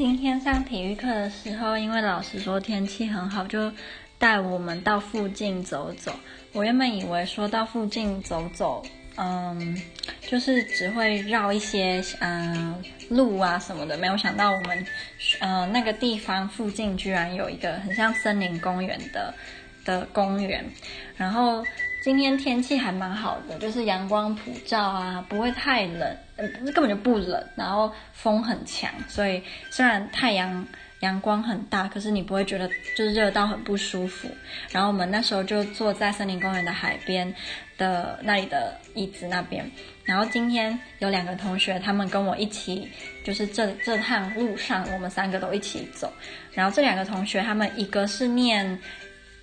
今天上体育课的时候，因为老师说天气很好，就带我们到附近走走。我原本以为说到附近走走，嗯，就是只会绕一些嗯路啊什么的，没有想到我们嗯那个地方附近居然有一个很像森林公园的的公园，然后。今天天气还蛮好的，就是阳光普照啊，不会太冷，呃，根本就不冷，然后风很强，所以虽然太阳阳光很大，可是你不会觉得就是热到很不舒服。然后我们那时候就坐在森林公园的海边的那里的椅子那边，然后今天有两个同学，他们跟我一起，就是这这趟路上我们三个都一起走。然后这两个同学，他们一个是念。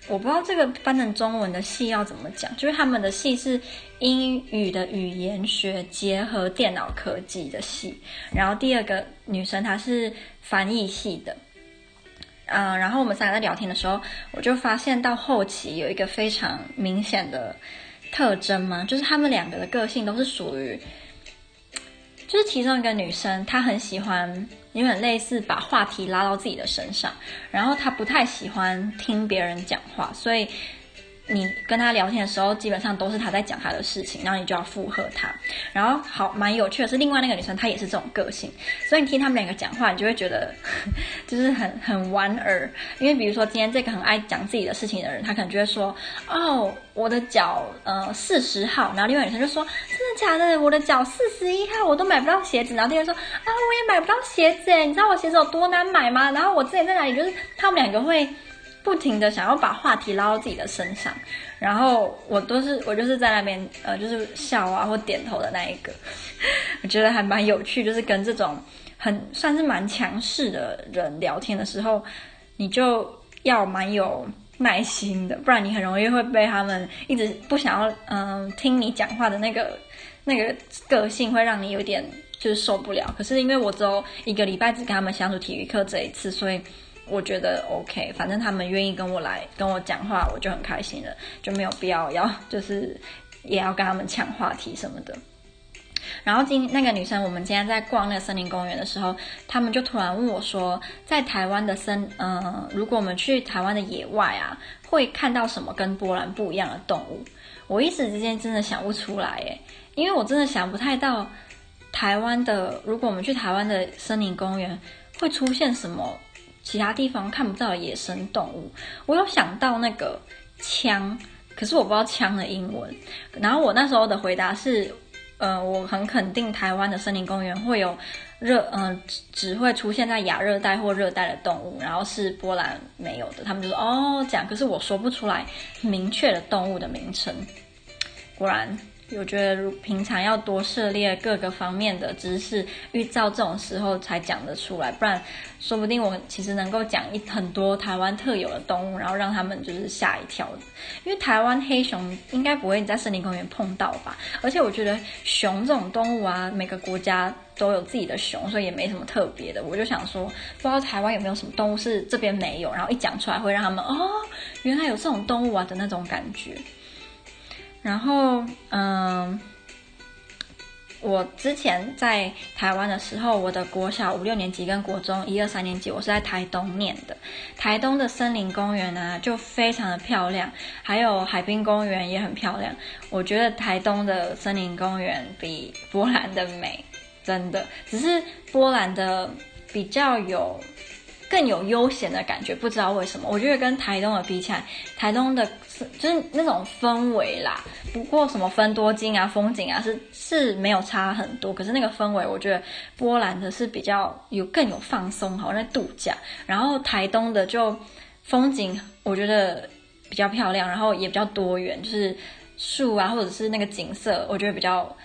我不知道这个翻成中文的系要怎么讲，就是他们的系是英语的语言学结合电脑科技的系，然后第二个女生她是翻译系的，嗯、然后我们三个在聊天的时候，我就发现到后期有一个非常明显的特征嘛，就是他们两个的个性都是属于。就是其中一个女生，她很喜欢，有点类似把话题拉到自己的身上，然后她不太喜欢听别人讲话，所以。你跟他聊天的时候，基本上都是他在讲他的事情，然后你就要附和他。然后好，蛮有趣的是，另外那个女生她也是这种个性，所以你听他们两个讲话，你就会觉得 就是很很莞尔。因为比如说今天这个很爱讲自己的事情的人，他可能就会说：“哦，我的脚呃四十号。”然后另外女生就说：“真的假的？我的脚四十一号，我都买不到鞋子。”然后第二说：“啊，我也买不到鞋子诶，你知道我鞋子有多难买吗？”然后我之前在哪里，就是他们两个会。不停的想要把话题拉到自己的身上，然后我都是我就是在那边呃就是笑啊或点头的那一个，我觉得还蛮有趣，就是跟这种很算是蛮强势的人聊天的时候，你就要蛮有耐心的，不然你很容易会被他们一直不想要嗯、听你讲话的那个那个个性会让你有点就是受不了。可是因为我只有一个礼拜只跟他们相处体育课这一次，所以。我觉得 OK，反正他们愿意跟我来跟我讲话，我就很开心了，就没有必要要就是也要跟他们抢话题什么的。然后今那个女生，我们今天在逛那个森林公园的时候，他们就突然问我说，在台湾的森，嗯、如果我们去台湾的野外啊，会看到什么跟波兰不一样的动物？我一时之间真的想不出来诶，因为我真的想不太到台湾的，如果我们去台湾的森林公园会出现什么。其他地方看不到野生动物，我有想到那个枪，可是我不知道枪的英文。然后我那时候的回答是，呃，我很肯定台湾的森林公园会有热，嗯、呃，只会出现在亚热带或热带的动物，然后是波兰没有的。他们就说哦，这样，可是我说不出来明确的动物的名称。果然。我觉得，如平常要多涉猎各个方面的知识，遇到这种时候才讲得出来，不然说不定我其实能够讲一很多台湾特有的动物，然后让他们就是吓一跳。因为台湾黑熊应该不会在森林公园碰到吧？而且我觉得熊这种动物啊，每个国家都有自己的熊，所以也没什么特别的。我就想说，不知道台湾有没有什么动物是这边没有，然后一讲出来会让他们哦，原来有这种动物啊的那种感觉。然后，嗯，我之前在台湾的时候，我的国小五六年级跟国中一二三年级，我是在台东念的。台东的森林公园呢，就非常的漂亮，还有海滨公园也很漂亮。我觉得台东的森林公园比波兰的美，真的，只是波兰的比较有。更有悠闲的感觉，不知道为什么，我觉得跟台东的比起来，台东的就是那种氛围啦。不过什么分多金啊、风景啊，是是没有差很多。可是那个氛围，我觉得波兰的是比较有更有放松，好像在度假。然后台东的就风景，我觉得比较漂亮，然后也比较多元，就是树啊，或者是那个景色，我觉得比较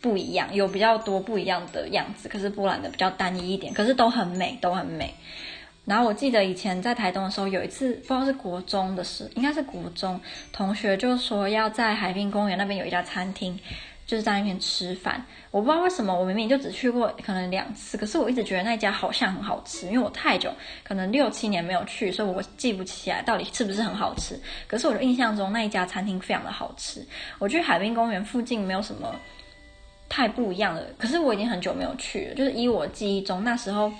不一样，有比较多不一样的样子。可是波兰的比较单一一点，可是都很美，都很美。然后我记得以前在台东的时候，有一次不知道是国中的事，应该是国中同学就说要在海滨公园那边有一家餐厅，就是在那边吃饭。我不知道为什么，我明明就只去过可能两次，可是我一直觉得那家好像很好吃，因为我太久，可能六七年没有去，所以我记不起来到底是不是很好吃。可是我的印象中那一家餐厅非常的好吃。我去海滨公园附近没有什么。太不一样了。可是我已经很久没有去了，就是以我记忆中那时候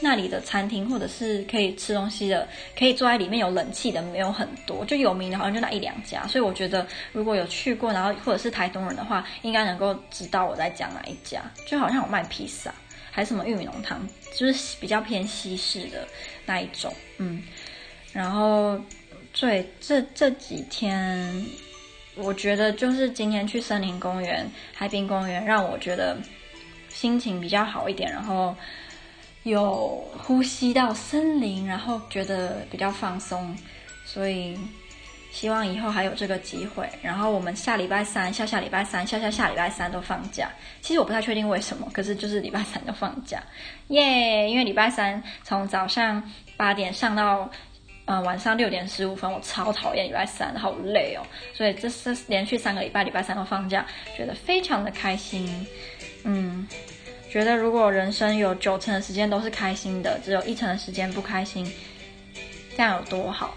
那里的餐厅或者是可以吃东西的，可以坐在里面有冷气的没有很多，就有名的好像就那一两家。所以我觉得如果有去过，然后或者是台东人的话，应该能够知道我在讲哪一家。就好像有卖披萨，还是什么玉米浓汤，就是比较偏西式的那一种。嗯，然后最这这几天。我觉得就是今天去森林公园、海滨公园，让我觉得心情比较好一点，然后有呼吸到森林，然后觉得比较放松，所以希望以后还有这个机会。然后我们下礼拜三、下下礼拜三、下下下礼拜三都放假。其实我不太确定为什么，可是就是礼拜三都放假，耶、因为礼拜三从早上八点上到。嗯、晚上六点十五分，我超讨厌礼拜三，好累哦。所以这是连续三个礼拜，礼拜三都放假，觉得非常的开心。嗯，觉得如果人生有九成的时间都是开心的，只有一成的时间不开心，这样有多好？